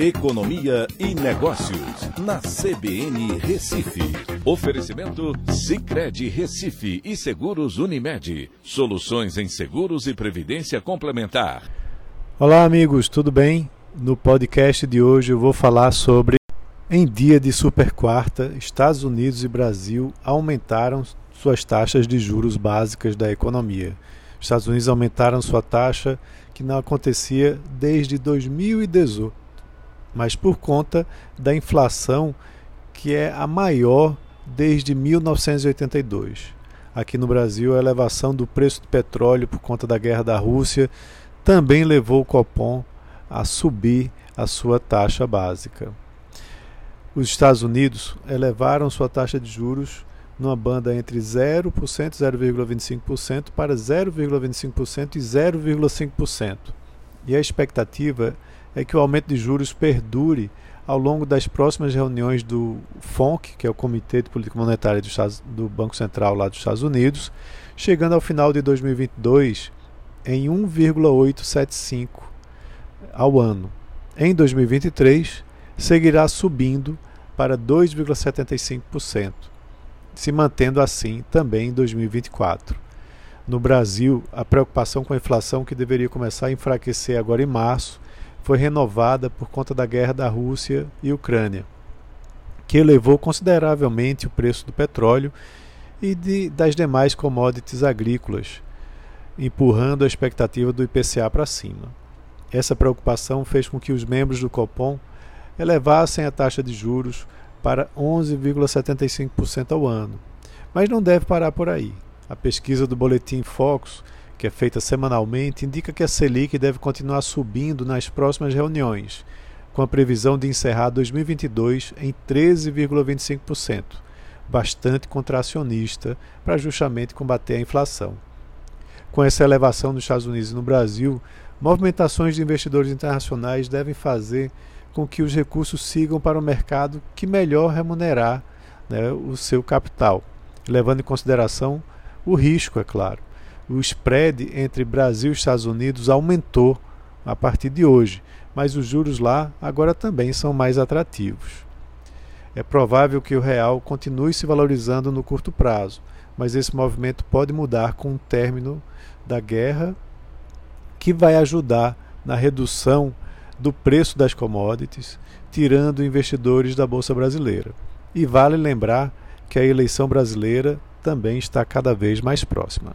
Economia e Negócios, na CBN Recife. Oferecimento Cicred Recife e Seguros Unimed. Soluções em seguros e previdência complementar. Olá, amigos, tudo bem? No podcast de hoje eu vou falar sobre em dia de super quarta, Estados Unidos e Brasil aumentaram suas taxas de juros básicas da economia. Estados Unidos aumentaram sua taxa que não acontecia desde 2018 mas por conta da inflação que é a maior desde 1982. Aqui no Brasil, a elevação do preço do petróleo por conta da guerra da Rússia também levou o Copom a subir a sua taxa básica. Os Estados Unidos elevaram sua taxa de juros numa banda entre 0% e 0,25% para 0,25% e 0,5%. E a expectativa que o aumento de juros perdure ao longo das próximas reuniões do FONC, que é o Comitê de Política Monetária do, do Banco Central lá dos Estados Unidos, chegando ao final de 2022 em 1,875 ao ano. Em 2023, seguirá subindo para 2,75%, se mantendo assim também em 2024. No Brasil, a preocupação com a inflação, que deveria começar a enfraquecer agora em março, foi renovada por conta da guerra da Rússia e Ucrânia, que elevou consideravelmente o preço do petróleo e de, das demais commodities agrícolas, empurrando a expectativa do IPCA para cima. Essa preocupação fez com que os membros do Copom elevassem a taxa de juros para 11,75% ao ano. Mas não deve parar por aí. A pesquisa do Boletim Focus que é feita semanalmente, indica que a Selic deve continuar subindo nas próximas reuniões, com a previsão de encerrar 2022 em 13,25%, bastante contracionista para justamente combater a inflação. Com essa elevação nos Estados Unidos e no Brasil, movimentações de investidores internacionais devem fazer com que os recursos sigam para o mercado que melhor remunerar né, o seu capital, levando em consideração o risco, é claro o spread entre Brasil e Estados Unidos aumentou a partir de hoje, mas os juros lá agora também são mais atrativos. É provável que o real continue se valorizando no curto prazo, mas esse movimento pode mudar com o término da guerra, que vai ajudar na redução do preço das commodities, tirando investidores da bolsa brasileira. E vale lembrar que a eleição brasileira também está cada vez mais próxima.